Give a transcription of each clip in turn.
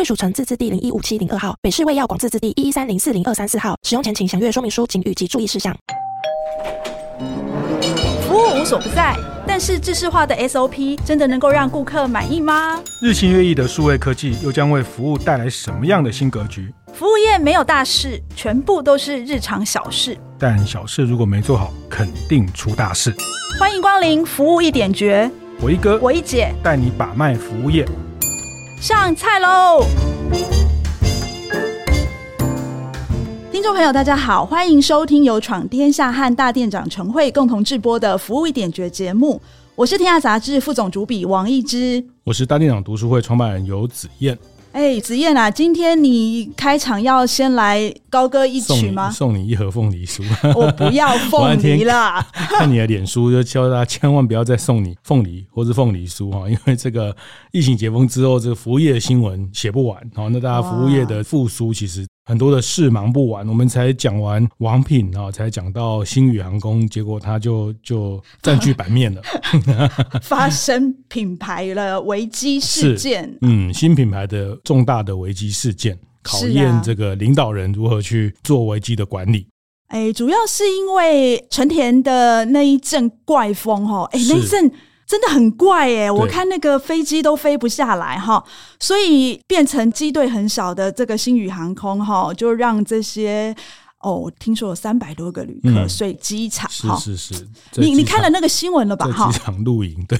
贵属城自治地零一五七零二号，北市卫药广自治地一一三零四零二三四号。使用前请详阅说明书、警语及注意事项。服务无所不在，但是制式化的 SOP 真的能够让顾客满意吗？日新月异的数位科技又将为服务带来什么样的新格局？服务业没有大事，全部都是日常小事。但小事如果没做好，肯定出大事。欢迎光临服务一点绝，我一哥，我一姐带你把脉服务业。上菜喽！听众朋友，大家好，欢迎收听由闯天下和大店长陈慧共同制播的《服务一点绝》节目。我是天下杂志副总主笔王一之，我是大店长读书会创办人游子燕。哎，子燕啊，今天你开场要先来高歌一曲吗？送你，送你一盒凤梨酥。我不要凤梨啦。看你的脸书，就教大家千万不要再送你凤梨或是凤梨酥哈，因为这个疫情解封之后，这个服务业的新闻写不完。好，那大家服务业的复苏其实。很多的事忙不完，我们才讲完王品啊，才讲到星宇航空，结果他就就占据版面了，发生品牌了危机事件。嗯，新品牌的重大的危机事件，考验这个领导人如何去做危机的管理。哎，主要是因为成田的那一阵怪风哈，哎，那一阵。真的很怪耶，我看那个飞机都飞不下来哈，所以变成机队很少的这个星宇航空哈，就让这些哦，听说有三百多个旅客睡机场哈，是是是，你你看了那个新闻了吧？哈，机场露营，对，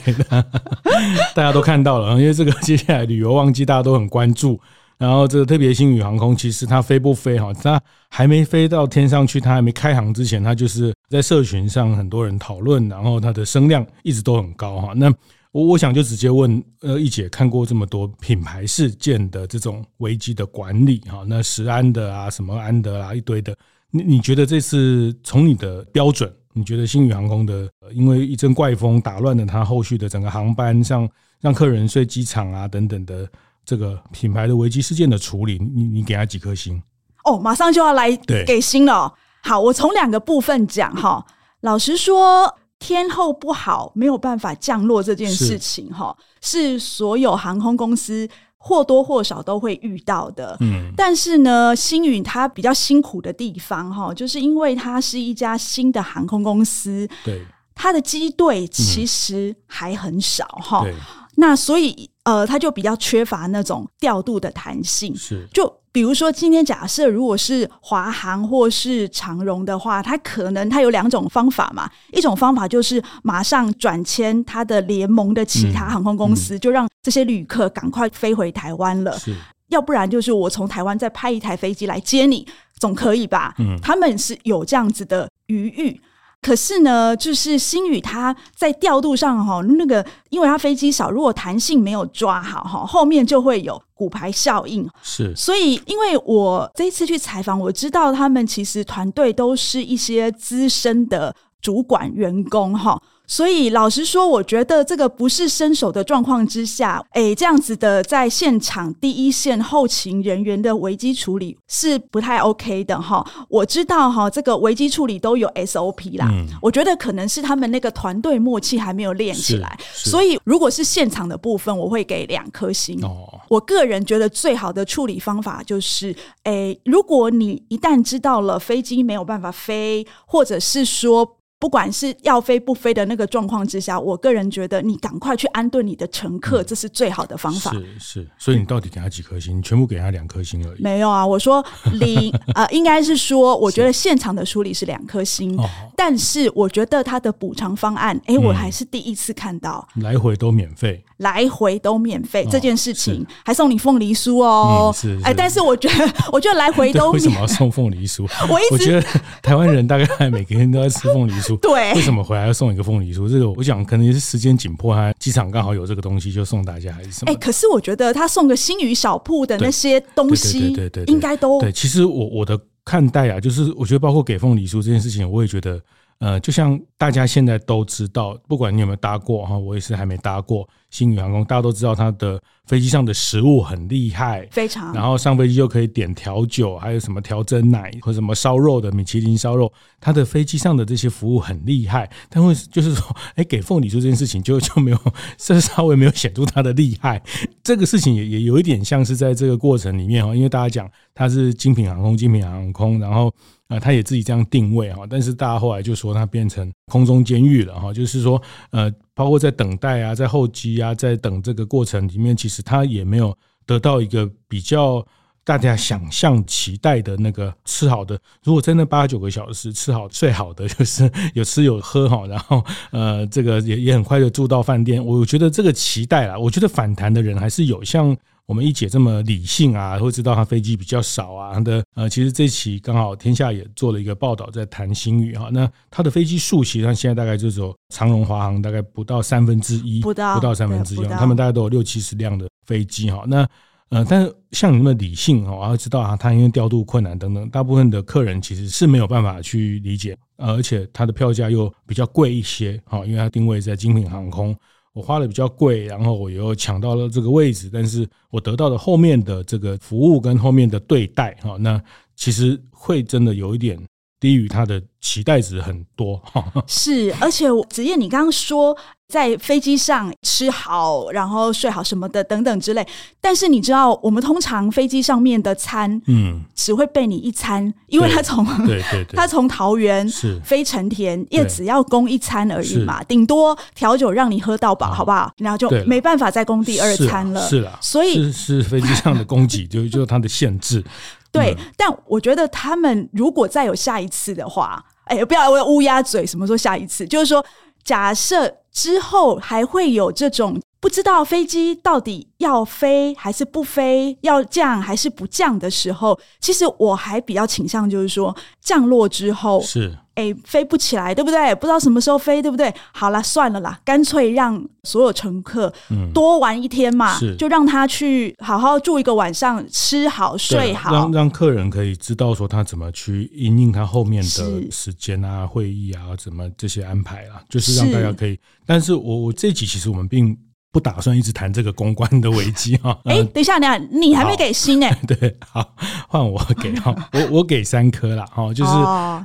大家都看到了，因为这个接下来旅游旺季，大家都很关注。然后这个特别星宇航空，其实它飞不飞哈？它还没飞到天上去，它还没开航之前，它就是在社群上很多人讨论，然后它的声量一直都很高哈。那我我想就直接问，呃，一姐看过这么多品牌事件的这种危机的管理哈，那食安的啊，什么安的啊，一堆的，你你觉得这次从你的标准，你觉得星宇航空的，因为一阵怪风打乱了它后续的整个航班，像让客人睡机场啊等等的。这个品牌的危机事件的处理，你你给他几颗星？哦，马上就要来给星了。好，我从两个部分讲哈。老实说，天后不好，没有办法降落这件事情哈，是，所有航空公司或多或少都会遇到的。嗯，但是呢，星宇它比较辛苦的地方哈，就是因为它是一家新的航空公司，对，它的机队其实还很少哈。对，那所以。呃，它就比较缺乏那种调度的弹性。是，就比如说今天假设如果是华航或是长荣的话，它可能它有两种方法嘛。一种方法就是马上转签它的联盟的其他航空公司，嗯嗯、就让这些旅客赶快飞回台湾了。是，要不然就是我从台湾再派一台飞机来接你，总可以吧？嗯，他们是有这样子的余裕。可是呢，就是星宇它在调度上哈，那个因为它飞机少，如果弹性没有抓好哈，后面就会有骨牌效应。是，所以因为我这一次去采访，我知道他们其实团队都是一些资深的主管员工哈。所以老实说，我觉得这个不是伸手的状况之下，哎，这样子的在现场第一线后勤人员的危机处理是不太 OK 的哈。我知道哈，这个危机处理都有 SOP 啦，嗯，我觉得可能是他们那个团队默契还没有练起来。所以如果是现场的部分，我会给两颗星。哦，我个人觉得最好的处理方法就是，哎，如果你一旦知道了飞机没有办法飞，或者是说。不管是要飞不飞的那个状况之下，我个人觉得你赶快去安顿你的乘客，嗯，这是最好的方法。是是，所以你到底给他几颗星？你全部给他两颗星而已。没有啊，我说零 呃，应该是说，我觉得现场的梳理是两颗星，但是我觉得他的补偿方案，哎，我还是第一次看到，嗯，来回都免费。来回都免费，这件事情还送你凤梨酥哦。是，哎，但是我觉得，我觉得来回都为什么要送凤梨酥？我一直觉得台湾人大概每个人都在吃凤梨酥，酥。对，为什么回来要送一个凤梨酥？这个我想可能也是时间紧迫，他机场刚好有这个东西就送大家还是什么？哎，可是我觉得他送个星宇小铺的那些东西，对对对，应该都对。其实我我的看待啊，就是我觉得包括给凤梨酥这件事情，我也觉得。呃，就像大家现在都知道，不管你有没有搭过哈，我也是还没搭过星宇航空，大家都知道它的飞机上的食物很厉害，非常。然后上飞机就可以点调酒，还有什么调真奶或什么烧肉的米其林烧肉，它的飞机上的这些服务很厉害。但会就是说，哎，给凤梨酥这件事情就就没有，这稍微没有显出它的厉害。这个事情也也有一点像是在这个过程里面哈，因为大家讲它是精品航空，精品航空，然后。啊，他也自己这样定位哈，但是大家后来就说它变成空中监狱了哈，就是说，呃，包括在等待啊，在候机啊，在等这个过程里面，其实他也没有得到一个比较大家想象期待的那个吃好的。如果真的八九个小时吃好最好的，就是 有吃有喝哈，然后呃，这个也也很快就住到饭店。我觉得这个期待啦，我觉得反弹的人还是有像。我们一姐这么理性啊，会知道他飞机比较少啊。他的呃，其实这期刚好天下也做了一个报道，在谈新宇哈。那他的飞机数，其实上现在大概就是说长荣、华航大概不到三分之一，不到不到三分之一，他们大概都有六七十辆的飞机哈。那呃，但是像你那么理性哈，要知道啊，他因为调度困难等等，大部分的客人其实是没有办法去理解，而且他的票价又比较贵一些哈，因为它定位在精品航空。我花的比较贵，然后我又抢到了这个位置，但是我得到的后面的这个服务跟后面的对待，哈，那其实会真的有一点低于他的期待值很多。是，而且子燕，你刚刚说。在飞机上吃好，然后睡好什么的等等之类。但是你知道，我们通常飞机上面的餐，嗯，只会备你一餐，因为他从对对对，他 从桃园是飞成田，也只要供一餐而已嘛，顶多调酒让你喝到饱，好不好？然后就没办法再供第二餐了。是了，所以是是飞机上的供给，就就是它的限制。对，但我觉得他们如果再有下一次的话，哎，不要我乌鸦嘴，什么时候下一次？就是说。假设之后还会有这种不知道飞机到底要飞还是不飞，要降还是不降的时候，其实我还比较倾向就是说，降落之后是。哎，飞不起来，对不对？不知道什么时候飞，对不对？好了，算了啦，干脆让所有乘客多玩一天嘛，嗯、就让他去好好住一个晚上，吃好睡好，让让客人可以知道说他怎么去应应他后面的时间啊、会议啊，怎么这些安排啊，就是让大家可以。是但是我我这集其实我们并。不打算一直谈这个公关的危机哈。哎，等一下，等一下，你还没给星哎？对，好，换我给哈，我我给三颗啦哈，就是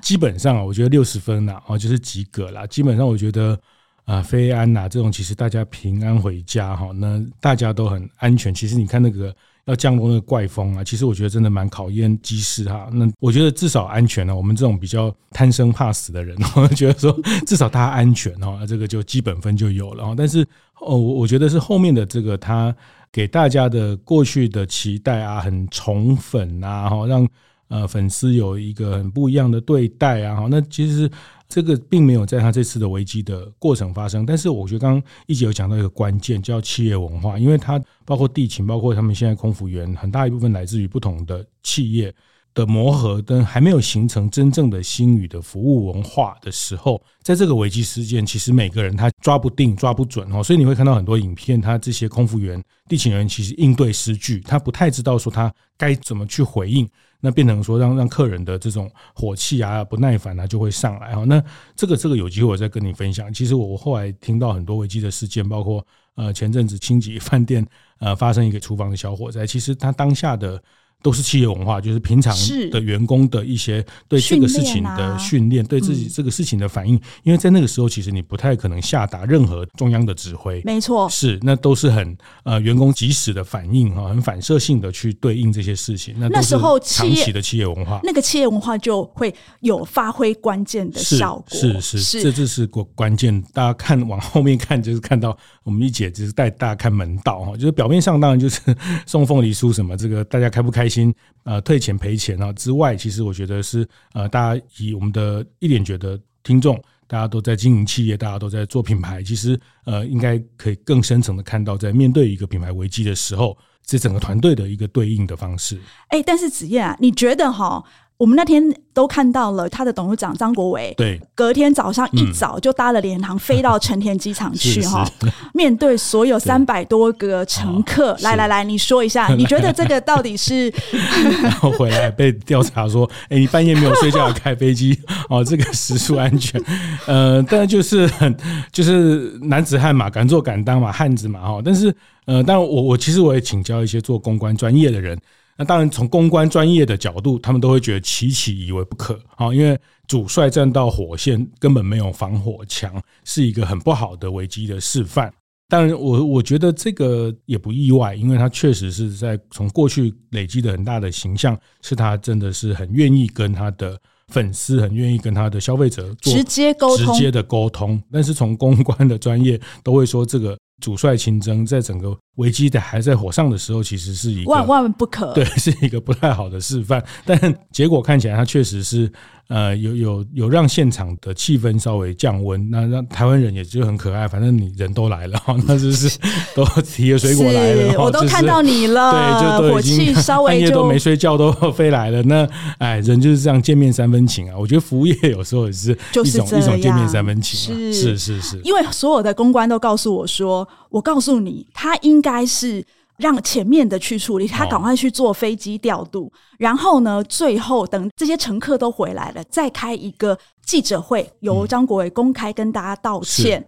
基本上我觉得六十分啦，哦，就是及格啦。基本上我觉得啊，飞安呐这种其实大家平安回家哈，那大家都很安全。其实你看那个。要降落那个怪风啊，其实我觉得真的蛮考验机师哈。那我觉得至少安全呢。我们这种比较贪生怕死的人，我觉得说至少他安全哈，这个就基本分就有了。但是哦，我我觉得是后面的这个他给大家的过去的期待啊，很宠粉啊，哈，让呃粉丝有一个很不一样的对待啊，哈。那其实。这个并没有在他这次的危机的过程发生，但是我觉得刚刚一直有讲到一个关键，叫企业文化，因为它包括地勤，包括他们现在空服员很大一部分来自于不同的企业的磨合，跟还没有形成真正的星宇的服务文化的时候，在这个危机事件，其实每个人他抓不定、抓不准哦，所以你会看到很多影片，他这些空服员、地勤人其实应对失据，他不太知道说他该怎么去回应。那变成说让让客人的这种火气啊、不耐烦啊就会上来哈。那这个这个有机会我再跟你分享。其实我后来听到很多危机的事件，包括呃前阵子清吉饭店呃发生一个厨房的小火灾，其实他当下的。都是企业文化，就是平常的员工的一些对这个事情的训练，对自己这个事情的反应。因为在那个时候，其实你不太可能下达任何中央的指挥，没错，是那都是很呃员工及时的反应哈，很反射性的去对应这些事情。那那时候长期的企业文化，那个企业文化就会有发挥关键的效果。是是是，这就是关关键。大家看往后面看，就是看到我们一姐就是带大家看门道哈，就是表面上当然就是 送凤梨酥什么，这个大家开不开心？呃，退钱赔钱啊之外，其实我觉得是呃，大家以我们的一点觉得听众，大家都在经营企业，大家都在做品牌，其实呃，应该可以更深层的看到，在面对一个品牌危机的时候，这整个团队的一个对应的方式。哎，但是子夜啊，你觉得哈，我们那天都看到了他的董事长张国伟，对，隔天早上一早就搭了联航飞到成田机场去哈，面对所有三百多个乘客，来来来，你说一下，你觉得这个到底是？然后回来被调查说，哎，你半夜没有睡觉开飞机哦，这个食宿安全，呃，但就是很就是男子汉嘛，敢做敢当嘛，汉子嘛哈，但是呃，但我我其实我也请教一些做公关专业的人。那当然，从公关专业的角度，他们都会觉得其其以为不可啊，因为主帅站到火线根本没有防火墙，是一个很不好的危机的示范。当然，我我觉得这个也不意外，因为他确实是在从过去累积的很大的形象，是他真的是很愿意跟他的粉丝，很愿意跟他的消费者做直接沟通、直接的沟通。但是从公关的专业都会说这个。主帅亲征，在整个危机的还在火上的时候，其实是一个万万不可，对，是一个不太好的示范。但结果看起来，他确实是。呃，有有有让现场的气氛稍微降温，那让台湾人也就很可爱。反正你人都来了，那就是 都提着水果来了。我都看到你了，对，就都已经半夜都没睡觉都飞来了。那哎，人就是这样，见面三分情啊。我觉得服务业有时候也是一种一种见面三分情，是是是是。因为所有的公关都告诉我说，我告诉你，他应该是。让前面的去处理，他赶快去坐飞机调度，然后呢，最后等这些乘客都回来了，再开一个记者会，由张国伟公开跟大家道歉。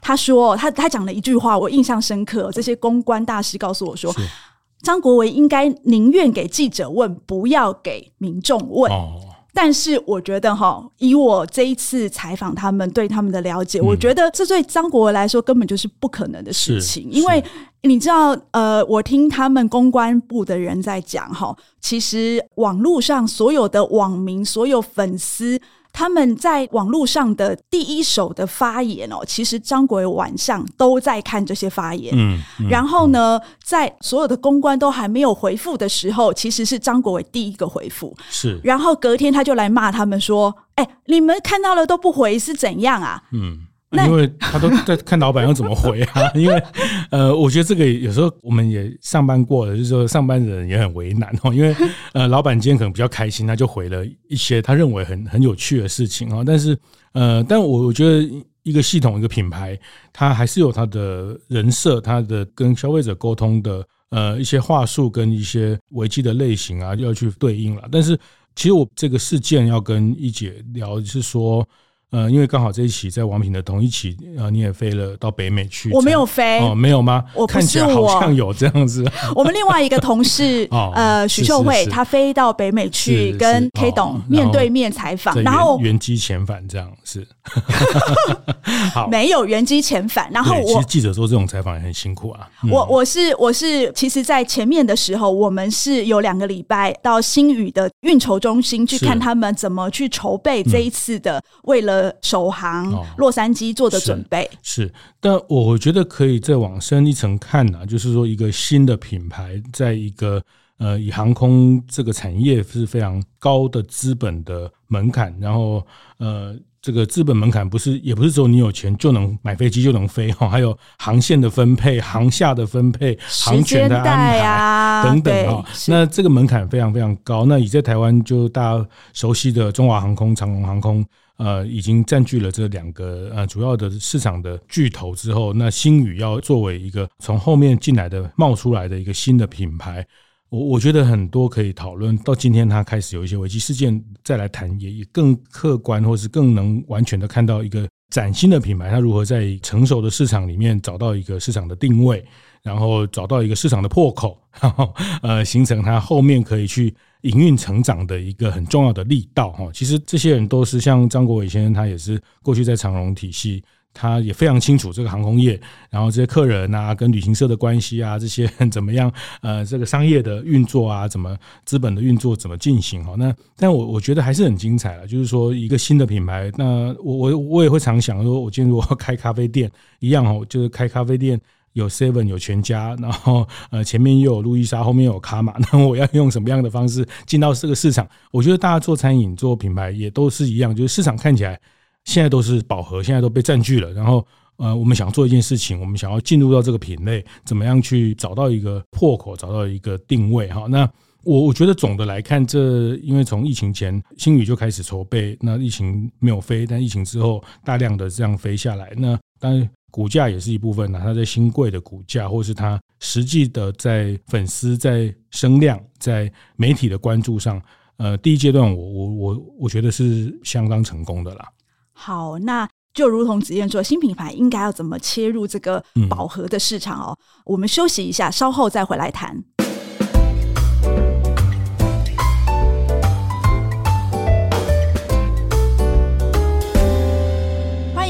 他说，他他讲了一句话，我印象深刻。这些公关大师告诉我说，张国维应该宁愿给记者问，不要给民众问。但是我觉得哈，以我这一次采访他们对他们的了解，我觉得这对张国维来说根本就是不可能的事情，因为。你知道，呃，我听他们公关部的人在讲哈，其实网络上所有的网民、所有粉丝，他们在网络上的第一手的发言哦，其实张国伟晚上都在看这些发言，嗯，嗯，然后呢，在所有的公关都还没有回复的时候，其实是张国伟第一个回复，是，然后隔天他就来骂他们说：“哎，你们看到了都不回是怎样啊？”嗯。因为他都在看老板要怎么回啊，因为呃，我觉得这个有时候我们也上班过了，就是说上班的人也很为难哦。因为呃，老板今天可能比较开心，他就回了一些他认为很很有趣的事情啊。但是呃，但我我觉得一个系统一个品牌，它还是有它的人设，它的跟消费者沟通的呃一些话术跟一些危机的类型啊，要去对应了。但是其实我这个事件要跟一姐聊，是说。呃，因为刚好这一期在王品的同一期，呃，你也飞了到北美去。我没有飞哦，没有吗？我看起来好像有这样子。我们另外一个同事，呃，许秀慧，她飞到北美去跟 K 董面对面采访，然后原机遣返这样是。好，没有原机遣返。然后我其实记者做这种采访也很辛苦啊。我我是我是，其实，在前面的时候，我们是有两个礼拜到新宇的运筹中心去看他们怎么去筹备这一次的为了。首航洛杉矶做的准备、哦、是，是，但我觉得可以再往深一层看呢、啊，就是说一个新的品牌，在一个呃以航空这个产业是非常高的资本的门槛，然后呃这个资本门槛不是也不是只有你有钱就能买飞机就能飞哈，还有航线的分配、航下的分配、航权的安排啊等等啊，那这个门槛非常非常高。那你在台湾就大家熟悉的中华航空、长荣航空。呃，已经占据了这两个呃主要的市场的巨头之后，那星宇要作为一个从后面进来的冒出来的一个新的品牌，我我觉得很多可以讨论。到今天，它开始有一些危机事件，再来谈也也更客观，或是更能完全的看到一个崭新的品牌，它如何在成熟的市场里面找到一个市场的定位，然后找到一个市场的破口，然后呃形成它后面可以去。营运成长的一个很重要的力道哈，其实这些人都是像张国伟先生，他也是过去在长荣体系，他也非常清楚这个航空业，然后这些客人啊，跟旅行社的关系啊，这些怎么样？呃，这个商业的运作啊，怎么资本的运作怎么进行哈？那但我我觉得还是很精彩了，就是说一个新的品牌，那我我我也会常想说，我今天如果开咖啡店一样哦，就是开咖啡店。有 Seven 有全家，然后呃前面又有路易莎，后面有卡玛，那我要用什么样的方式进到这个市场？我觉得大家做餐饮做品牌也都是一样，就是市场看起来现在都是饱和，现在都被占据了。然后呃我们想做一件事情，我们想要进入到这个品类，怎么样去找到一个破口，找到一个定位哈？那我我觉得总的来看，这因为从疫情前星宇就开始筹备，那疫情没有飞，但疫情之后大量的这样飞下来，那当股价也是一部分呢。它在新贵的股价，或是它实际的在粉丝、在声量、在媒体的关注上，呃，第一阶段我我我我觉得是相当成功的啦。好，那就如同子燕说，新品牌应该要怎么切入这个饱和的市场哦？嗯、我们休息一下，稍后再回来谈。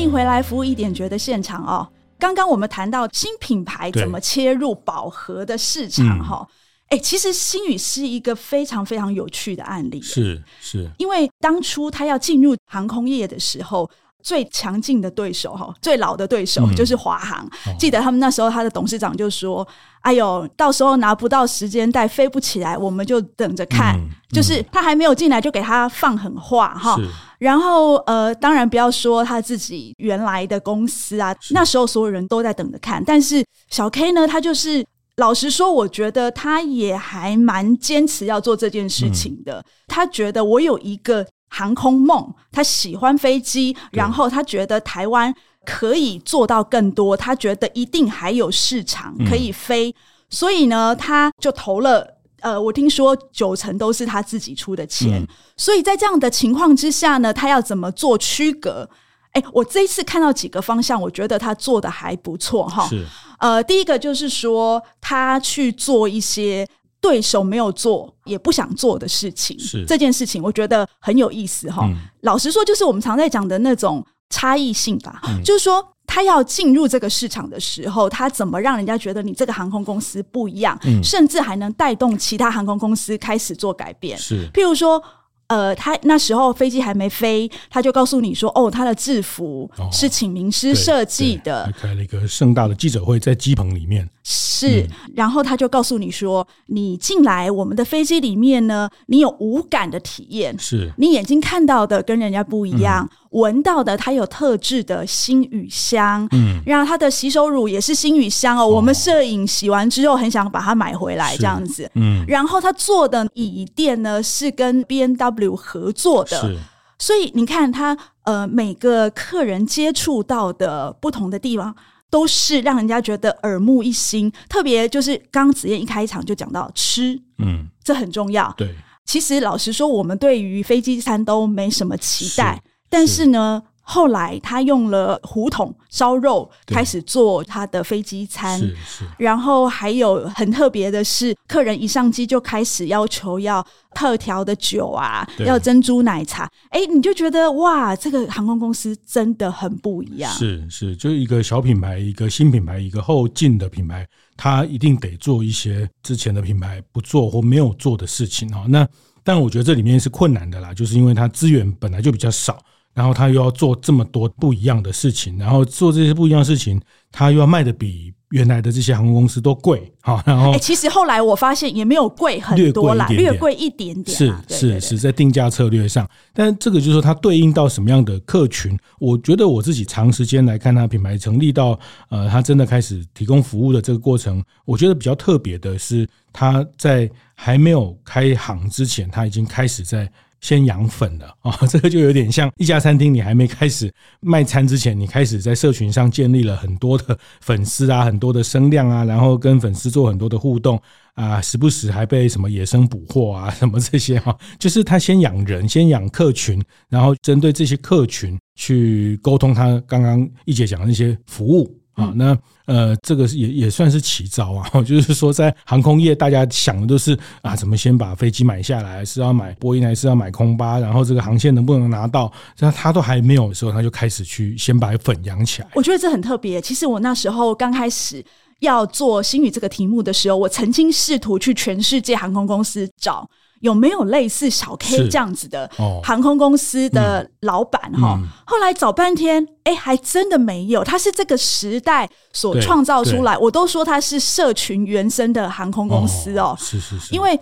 迎回来，服务一点觉得现场哦。刚刚我们谈到新品牌怎么切入饱和的市场哈，哎、嗯，其实新宇是一个非常非常有趣的案例，是是，因为当初他要进入航空业的时候。最强劲的对手哈，最老的对手就是华航。嗯、记得他们那时候，他的董事长就说：“哦、哎呦，到时候拿不到时间带，飞不起来，我们就等着看。嗯”就是他还没有进来，就给他放狠话哈。然后呃，当然不要说他自己原来的公司啊，那时候所有人都在等着看。但是小 K 呢，他就是老实说，我觉得他也还蛮坚持要做这件事情的。嗯、他觉得我有一个。航空梦，他喜欢飞机，然后他觉得台湾可以做到更多，他觉得一定还有市场可以飞，嗯、所以呢，他就投了。呃，我听说九成都是他自己出的钱，嗯、所以在这样的情况之下呢，他要怎么做区隔？哎，我这一次看到几个方向，我觉得他做的还不错哈。是，呃，第一个就是说他去做一些。对手没有做，也不想做的事情，是这件事情，我觉得很有意思哈。嗯、老实说，就是我们常在讲的那种差异性吧。嗯、就是说，他要进入这个市场的时候，他怎么让人家觉得你这个航空公司不一样，嗯、甚至还能带动其他航空公司开始做改变。是，譬如说。呃，他那时候飞机还没飞，他就告诉你说：“哦，他的制服是请名师设计的。”开了一个盛大的记者会，在机棚里面。是，嗯、然后他就告诉你说：“你进来我们的飞机里面呢，你有无感的体验，是你眼睛看到的跟人家不一样。嗯”闻到的，它有特制的星宇香，嗯，然后它的洗手乳也是星宇香哦。哦，我们摄影洗完之后很想把它买回来，这样子，嗯。然后他做的椅垫呢是跟 B N W 合作的，是。所以你看他呃每个客人接触到的不同的地方，都是让人家觉得耳目一新。特别就是刚刚子燕一开场就讲到吃，嗯，这很重要。对，其实老实说，我们对于飞机餐都没什么期待。但是呢，是后来他用了胡同烧肉开始做他的飞机餐，是是。然后还有很特别的是，客人一上机就开始要求要特调的酒啊，要珍珠奶茶。哎，你就觉得哇，这个航空公司真的很不一样。是是，就一个小品牌，一个新品牌，一个后进的品牌，他一定得做一些之前的品牌不做或没有做的事情啊。那但我觉得这里面是困难的啦，就是因为它资源本来就比较少。然后他又要做这么多不一样的事情，然后做这些不一样的事情，他又要卖的比原来的这些航空公司都贵，好，然后、欸、其实后来我发现也没有贵很多啦，略贵一点点，是是是在定价策略上，但这个就是说它对应到什么样的客群？我觉得我自己长时间来看，它品牌成立到呃，它真的开始提供服务的这个过程，我觉得比较特别的是，它在还没有开航之前，它已经开始在。先养粉了啊，这个就有点像一家餐厅，你还没开始卖餐之前，你开始在社群上建立了很多的粉丝啊，很多的声量啊，然后跟粉丝做很多的互动啊，时不时还被什么野生捕获啊，什么这些哈，就是他先养人，先养客群，然后针对这些客群去沟通他刚刚一姐讲的那些服务。啊，那呃，这个也也算是奇招啊。就是说，在航空业，大家想的都是啊，怎么先把飞机买下来，是要买波音还是要买空巴？然后这个航线能不能拿到？那他都还没有的时候，他就开始去先把粉养起来。我觉得这很特别。其实我那时候刚开始要做星宇这个题目的时候，我曾经试图去全世界航空公司找。有没有类似小 K 这样子的航空公司的老板哈？哦嗯、后来找半天，哎，还真的没有。他是这个时代所创造出来，我都说他是社群原生的航空公司哦。是是是。因为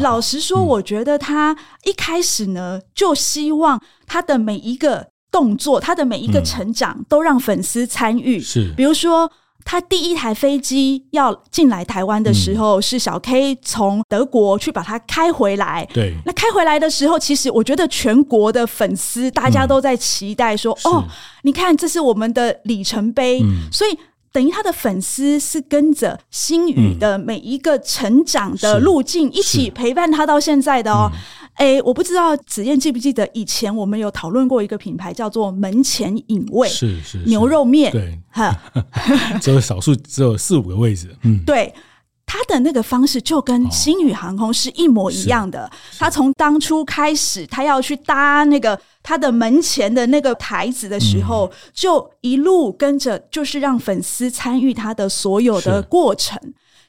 老实说，我觉得他一开始呢，就希望他的每一个动作，他的每一个成长，都让粉丝参与。是，比如说。他第一台飞机要进来台湾的时候，嗯、是小 K 从德国去把它开回来。对，那开回来的时候，其实我觉得全国的粉丝大家都在期待说：“嗯、哦，你看，这是我们的里程碑。嗯”所以等于他的粉丝是跟着星宇的每一个成长的路径一起陪伴他到现在的哦。哎，我不知道子燕记不记得以前我们有讨论过一个品牌叫做门前隐味，是是牛肉面，对，哈，只有少数只有四五个位置，嗯，对，他的那个方式就跟星宇航空是一模一样的。他从当初开始，他要去搭那个他的门前的那个台子的时候，嗯、就一路跟着，就是让粉丝参与他的所有的过程。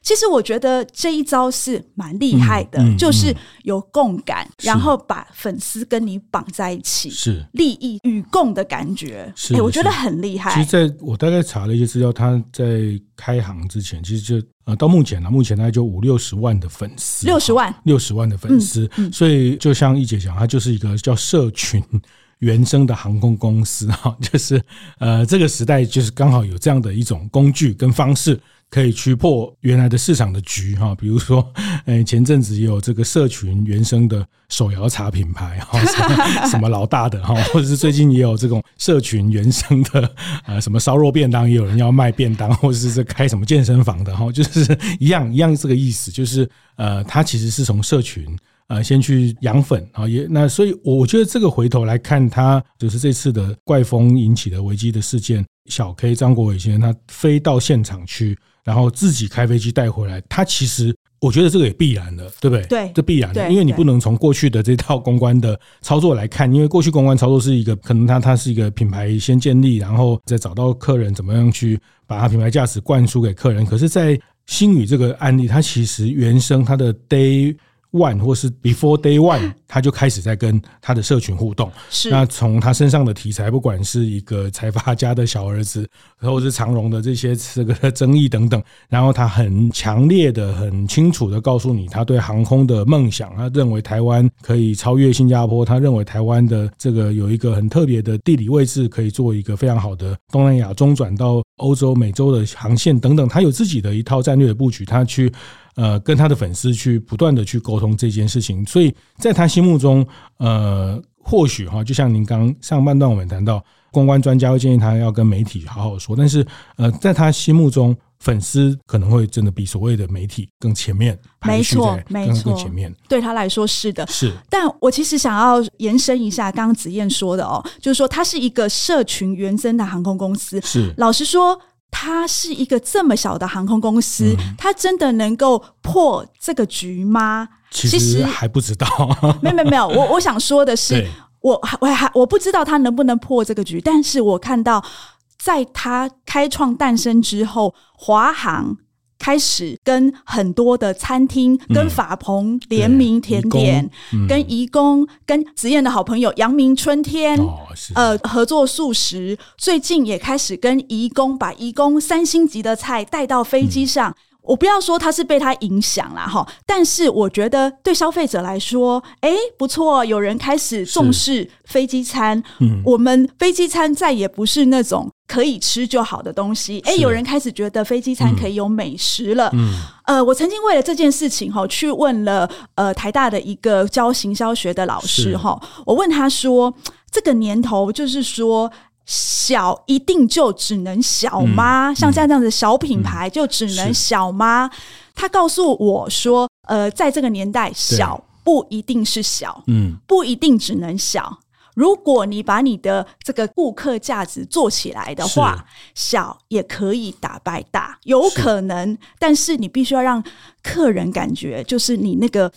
其实我觉得这一招是蛮厉害的，嗯嗯嗯、就是有共感，然后把粉丝跟你绑在一起，是利益与共的感觉。是、欸，我觉得很厉害。其实在我大概查了一些资料，他在开行之前，其实就呃到目前呢，目前大概就五六十万的粉丝，六十万，六十万的粉丝。所以就像一姐讲，它就是一个叫社群原生的航空公司哈，就是呃这个时代就是刚好有这样的一种工具跟方式。可以去破原来的市场的局哈，比如说，呃，前阵子也有这个社群原生的手摇茶品牌哈，什么老大的哈，或者是最近也有这种社群原生的呃，什么烧肉便当，也有人要卖便当，或者是在开什么健身房的哈，就是一样一样这个意思，就是呃，它其实是从社群呃先去养粉啊，也那所以我觉得这个回头来看，他就是这次的怪风引起的危机的事件，小 K 张国伟先生他飞到现场去。然后自己开飞机带回来，它其实我觉得这个也必然的，对不对？对，这必然的，因为你不能从过去的这套公关的操作来看，因为过去公关操作是一个可能它它是一个品牌先建立，然后再找到客人怎么样去把它品牌价值灌输给客人。可是，在星宇这个案例，它其实原生它的 day。One 或是 Before Day One，他就开始在跟他的社群互动。是那从他身上的题材，不管是一个财阀家的小儿子，或是长荣的这些这个争议等等，然后他很强烈的、很清楚的告诉你，他对航空的梦想。他认为台湾可以超越新加坡，他认为台湾的这个有一个很特别的地理位置，可以做一个非常好的东南亚中转到欧洲、美洲的航线等等。他有自己的一套战略的布局，他去。呃，跟他的粉丝去不断的去沟通这件事情，所以在他心目中，呃，或许哈，就像您刚上半段我们谈到，公关专家会建议他要跟媒体好好说，但是呃，在他心目中，粉丝可能会真的比所谓的媒体更前面，没错，没错，更前面，对他来说是的，是。但我其实想要延伸一下刚刚子燕说的哦，就是说它是一个社群原生的航空公司，是。老实说。它是一个这么小的航空公司，它真的能够破这个局吗？其实还不知道。没有没有没有，我我想说的是，我我还我不知道它能不能破这个局，但是我看到在它开创诞生之后，华航。开始跟很多的餐厅、跟法鹏联名甜点，跟怡工、跟子燕的好朋友阳明春天，呃，合作素食。最近也开始跟怡工把怡工三星级的菜带到飞机上。我不要说他是被他影响了哈，但是我觉得对消费者来说，哎，不错，有人开始重视飞机餐。嗯，我们飞机餐再也不是那种可以吃就好的东西。哎，有人开始觉得飞机餐可以有美食了。嗯，呃，我曾经为了这件事情哈，去问了呃台大的一个教行销学的老师哈，我问他说，这个年头就是说。小一定就只能小吗？嗯、像这样这样的小品牌就只能小吗？嗯、他告诉我说，呃，在这个年代，小不一定是小，嗯，不一定只能小。如果你把你的这个顾客价值做起来的话，小也可以打败大，有可能。但是你必须要让客人感觉，就是你那个。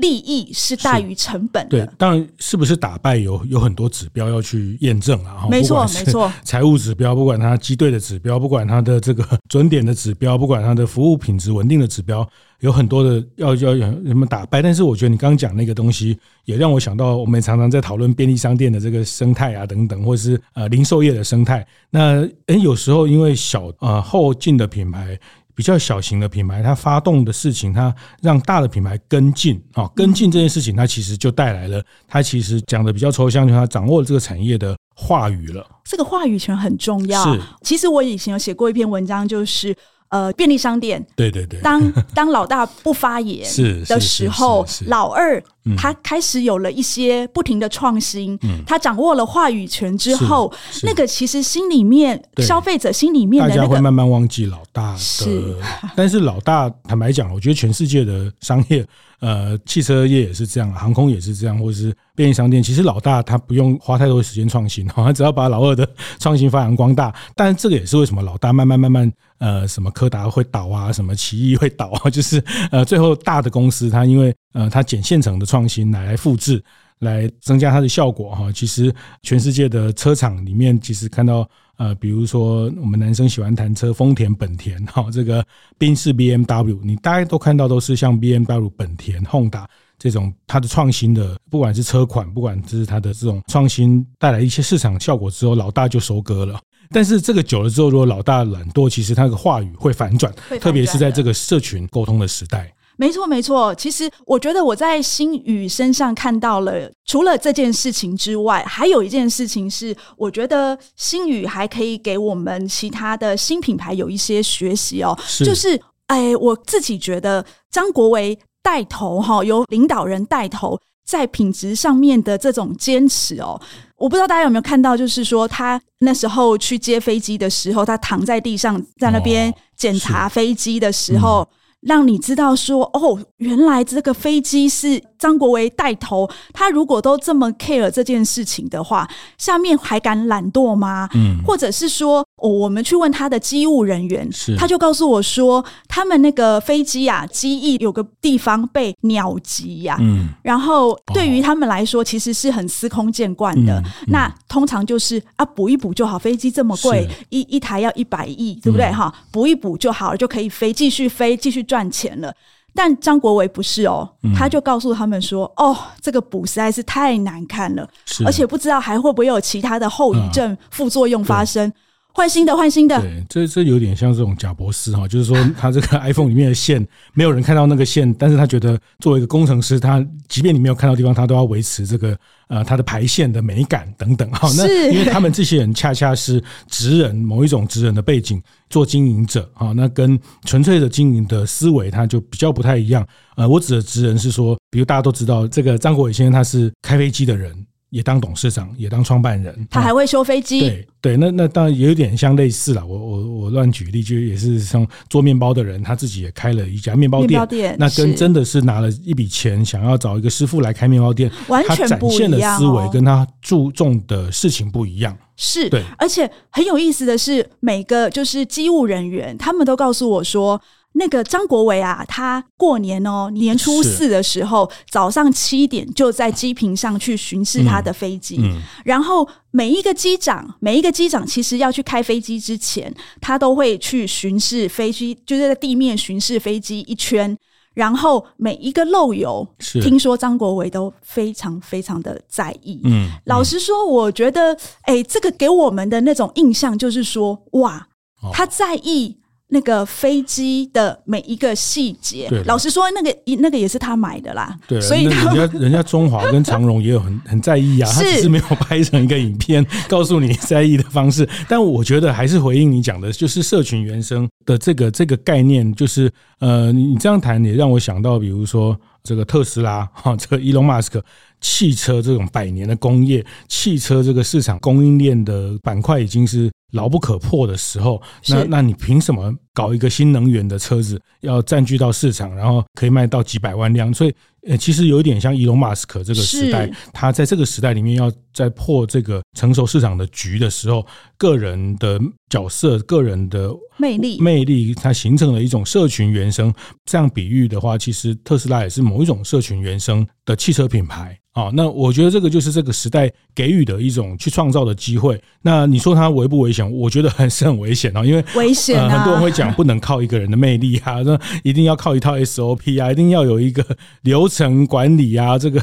利益是大于成本的。对，当然是不是打败有有很多指标要去验证啊。没错，没错。财务指标，不管它机队的指标，不管它的这个准点的指标，不管它的服务品质稳定的指标，有很多的要要有什么打败。但是我觉得你刚刚讲那个东西，也让我想到我们常常在讨论便利商店的这个生态啊等等，或者是呃零售业的生态。那诶，有时候因为小呃后进的品牌。比较小型的品牌，它发动的事情，它让大的品牌跟进啊，跟进这件事情，它其实就带来了，它其实讲的比较抽象，就是它掌握了这个产业的话语了。这个话语权很重要。是，其实我以前有写过一篇文章，就是。呃，便利商店，对对对，当当老大不发言 的时候，老二他开始有了一些不停的创新，嗯、他掌握了话语权之后，那个其实心里面消费者心里面的、那个、大家会慢慢忘记老大的，是。但是老大坦白讲，我觉得全世界的商业。呃，汽车业也是这样，航空也是这样，或者是便利商店，其实老大他不用花太多时间创新，他只要把老二的创新发扬光大。但是这个也是为什么老大慢慢慢慢，呃，什么柯达会倒啊，什么奇异会倒啊，就是呃，最后大的公司它因为呃，它捡现成的创新来来复制，来增加它的效果哈。其实全世界的车厂里面，其实看到。呃，比如说我们男生喜欢谈车，丰田、本田，哈，这个宾士、BMW，你大家都看到都是像 BMW、本田、Honda 这种它的创新的，不管是车款，不管是它的这种创新带来一些市场效果之后，老大就收割了。但是这个久了之后，如果老大懒惰，其实他的话语会反转，特别是在这个社群沟通的时代。没错，没错。其实我觉得我在星宇身上看到了，除了这件事情之外，还有一件事情是，我觉得星宇还可以给我们其他的新品牌有一些学习哦。是就是，哎，我自己觉得张国维带头哈，由领导人带头，在品质上面的这种坚持哦，我不知道大家有没有看到，就是说他那时候去接飞机的时候，他躺在地上在那边检查飞机的时候。让你知道说哦，原来这个飞机是张国维带头。他如果都这么 care 这件事情的话，下面还敢懒惰吗？嗯，或者是说，哦，我们去问他的机务人员，是他就告诉我说，他们那个飞机啊，机翼有个地方被鸟击呀，嗯，然后对于他们来说，其实是很司空见惯的。嗯嗯、那通常就是啊，补一补就好。飞机这么贵，一一台要一百亿，对不对？哈、嗯，补一补就好了，就可以飞，继续飞，继续。赚钱了，但张国伟不是哦，他就告诉他们说：“哦，这个补实在是太难看了，而且不知道还会不会有其他的后遗症、副作用发生。”换新的，换新的。对，这这有点像这种贾博士哈，就是说他这个 iPhone 里面的线，没有人看到那个线，但是他觉得作为一个工程师，他即便你没有看到地方，他都要维持这个呃他的排线的美感等等哈。那因为他们这些人恰恰是职人，某一种职人的背景做经营者哈，那跟纯粹的经营的思维他就比较不太一样。呃，我指的职人是说，比如大家都知道这个张国伟先生，他是开飞机的人。也当董事长，也当创办人，他还会修飞机。对对，那那当然也有点像类似了。我我我乱举例，就也是像做面包的人，他自己也开了一家面包店。面包店，那跟真的是拿了一笔钱，想要找一个师傅来开面包店，完全不一样。他展现的思维跟他注重的事情不一样。是，对，而且很有意思的是，每个就是机务人员，他们都告诉我说。那个张国维啊，他过年哦，年初四的时候，早上七点就在机坪上去巡视他的飞机。嗯嗯、然后每一个机长，每一个机长其实要去开飞机之前，他都会去巡视飞机，就是在地面巡视飞机一圈。然后每一个漏油，是听说张国维都非常非常的在意。嗯，嗯老实说，我觉得，哎，这个给我们的那种印象就是说，哇，他在意。那个飞机的每一个细节，老实说，那个那个也是他买的啦。对，所以人家人家中华跟长荣也有很 很在意啊，他只是没有拍成一个影片 告诉你在意的方式。但我觉得还是回应你讲的，就是社群原生的这个这个概念，就是呃，你这样谈也让我想到，比如说这个特斯拉哈，这个伊隆马斯克。汽车这种百年的工业，汽车这个市场供应链的板块已经是牢不可破的时候，那那你凭什么搞一个新能源的车子要占据到市场，然后可以卖到几百万辆？所以。呃，其实有一点像伊隆马斯克这个时代，他在这个时代里面要在破这个成熟市场的局的时候，个人的角色、个人的魅力、魅力，它形成了一种社群原生。这样比喻的话，其实特斯拉也是某一种社群原生的汽车品牌。啊，那我觉得这个就是这个时代给予的一种去创造的机会。那你说它危不危险？我觉得还是很危险啊，因为危险啊，很多人会讲不能靠一个人的魅力啊，那一定要靠一套 SOP 啊，一定要有一个流程管理啊。这个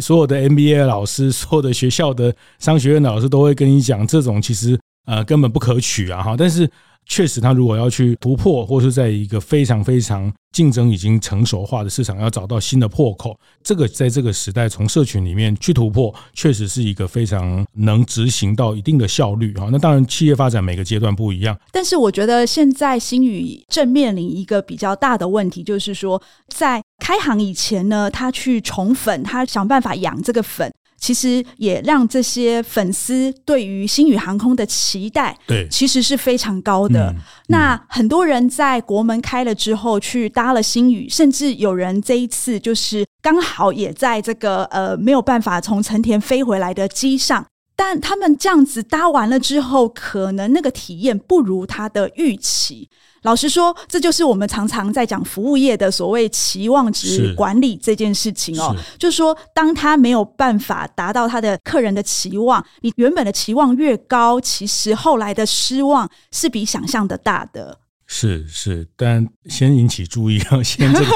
所有的 MBA 老师、所有的学校的商学院的老师都会跟你讲，这种其实呃根本不可取啊哈。但是确实，他如果要去突破，或是在一个非常非常竞争已经成熟化的市场，要找到新的破口，这个在这个时代从社群里面去突破，确实是一个非常能执行到一定的效率哈。那当然，企业发展每个阶段不一样，但是我觉得现在星宇正面临一个比较大的问题，就是说在开行以前呢，他去宠粉，他想办法养这个粉。其实也让这些粉丝对于星宇航空的期待，对，其实是非常高的。那很多人在国门开了之后去搭了星宇，甚至有人这一次就是刚好也在这个呃没有办法从成田飞回来的机上，但他们这样子搭完了之后，可能那个体验不如他的预期。老实说，这就是我们常常在讲服务业的所谓期望值管理这件事情哦。就是说，当他没有办法达到他的客人的期望，你原本的期望越高，其实后来的失望是比想象的大的。是是，但先引起注意啊，先这个，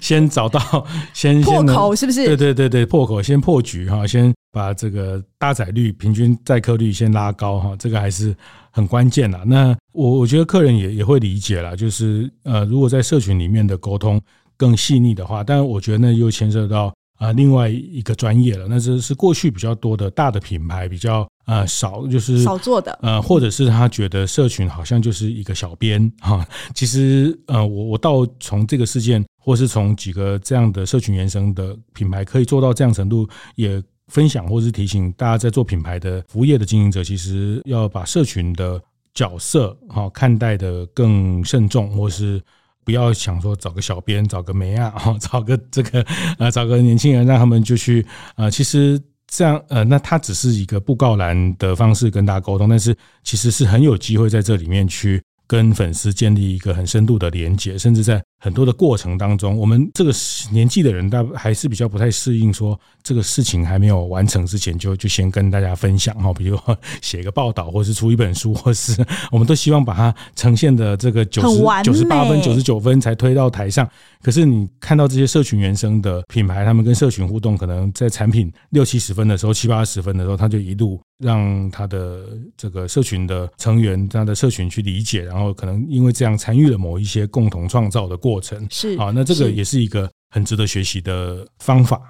先找到，先破口是不是？对对对对，破口先破局哈，先把这个搭载率、平均载客率先拉高哈，这个还是很关键啦。那我我觉得客人也也会理解啦，就是呃，如果在社群里面的沟通更细腻的话，但是我觉得那又牵涉到啊另外一个专业了，那这是过去比较多的大的品牌比较。呃，少就是少做的，呃，或者是他觉得社群好像就是一个小编 哈。其实，呃，我我倒从这个事件，或是从几个这样的社群原生的品牌，可以做到这样程度，也分享或是提醒大家，在做品牌的服务业的经营者，其实要把社群的角色哈看待的更慎重，或是不要想说找个小编，找个媒啊，哈，找个这个呃，找个年轻人让他们就去呃，其实。这样，呃，那他只是一个布告栏的方式跟大家沟通，但是其实是很有机会在这里面去跟粉丝建立一个很深度的连接，甚至在。很多的过程当中，我们这个年纪的人，大还是比较不太适应，说这个事情还没有完成之前，就就先跟大家分享哈，比如写个报道，或是出一本书，或是我们都希望把它呈现的这个九十九十八分、九十九分才推到台上。可是你看到这些社群原生的品牌，他们跟社群互动，可能在产品六七十分的时候、七八十分的时候，他就一路让他的这个社群的成员、他的社群去理解，然后可能因为这样参与了某一些共同创造的过。程是啊，那这个也是一个很值得学习的方法。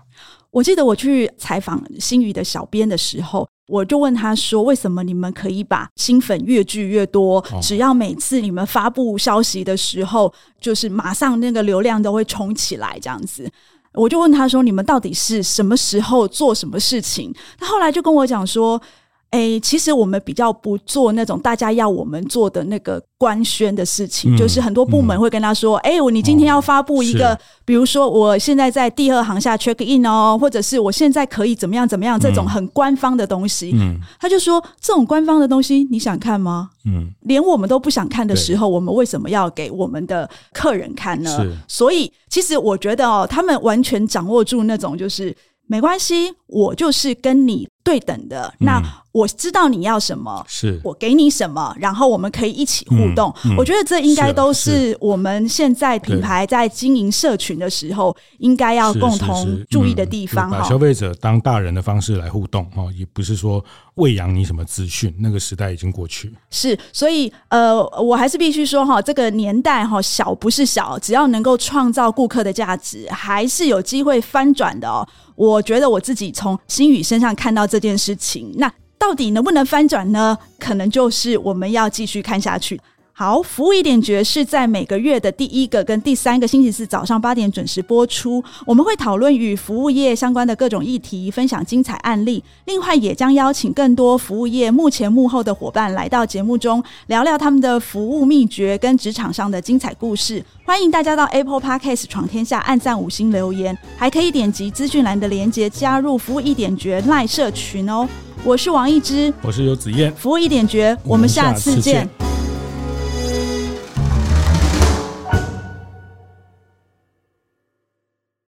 我记得我去采访新宇的小编的时候，我就问他说：“为什么你们可以把新粉越聚越多？只要每次你们发布消息的时候，就是马上那个流量都会冲起来这样子？”我就问他说：“你们到底是什么时候做什么事情？”他后来就跟我讲说。哎、欸，其实我们比较不做那种大家要我们做的那个官宣的事情，嗯、就是很多部门会跟他说：“哎、嗯，我、欸、你今天要发布一个，哦、比如说我现在在第二行下 check in 哦，或者是我现在可以怎么样怎么样，这种很官方的东西。”嗯，他就说：“这种官方的东西你想看吗？嗯，连我们都不想看的时候，我们为什么要给我们的客人看呢？所以其实我觉得哦，他们完全掌握住那种就是没关系，我就是跟你。”对等的，那我知道你要什么，是我给你什么，然后我们可以一起互动。嗯嗯、我觉得这应该都是我们现在品牌在经营社群的时候应该要共同注意的地方。把消费者当大人的方式来互动哦，也不是说喂养你什么资讯，那个时代已经过去。是，所以呃，我还是必须说哈，这个年代哈，小不是小，只要能够创造顾客的价值，还是有机会翻转的哦。我觉得我自己从新宇身上看到这件事情，那到底能不能翻转呢？可能就是我们要继续看下去。好，服务一点绝是在每个月的第一个跟第三个星期四早上八点准时播出。我们会讨论与服务业相关的各种议题，分享精彩案例。另外，也将邀请更多服务业幕前幕后的伙伴来到节目中，聊聊他们的服务秘诀跟职场上的精彩故事。欢迎大家到 Apple Podcast 闯天下，按赞五星留言，还可以点击资讯栏的链接加入服务一点绝赖社群哦。我是王一之，我是游子燕，服务一点绝，我们下次见。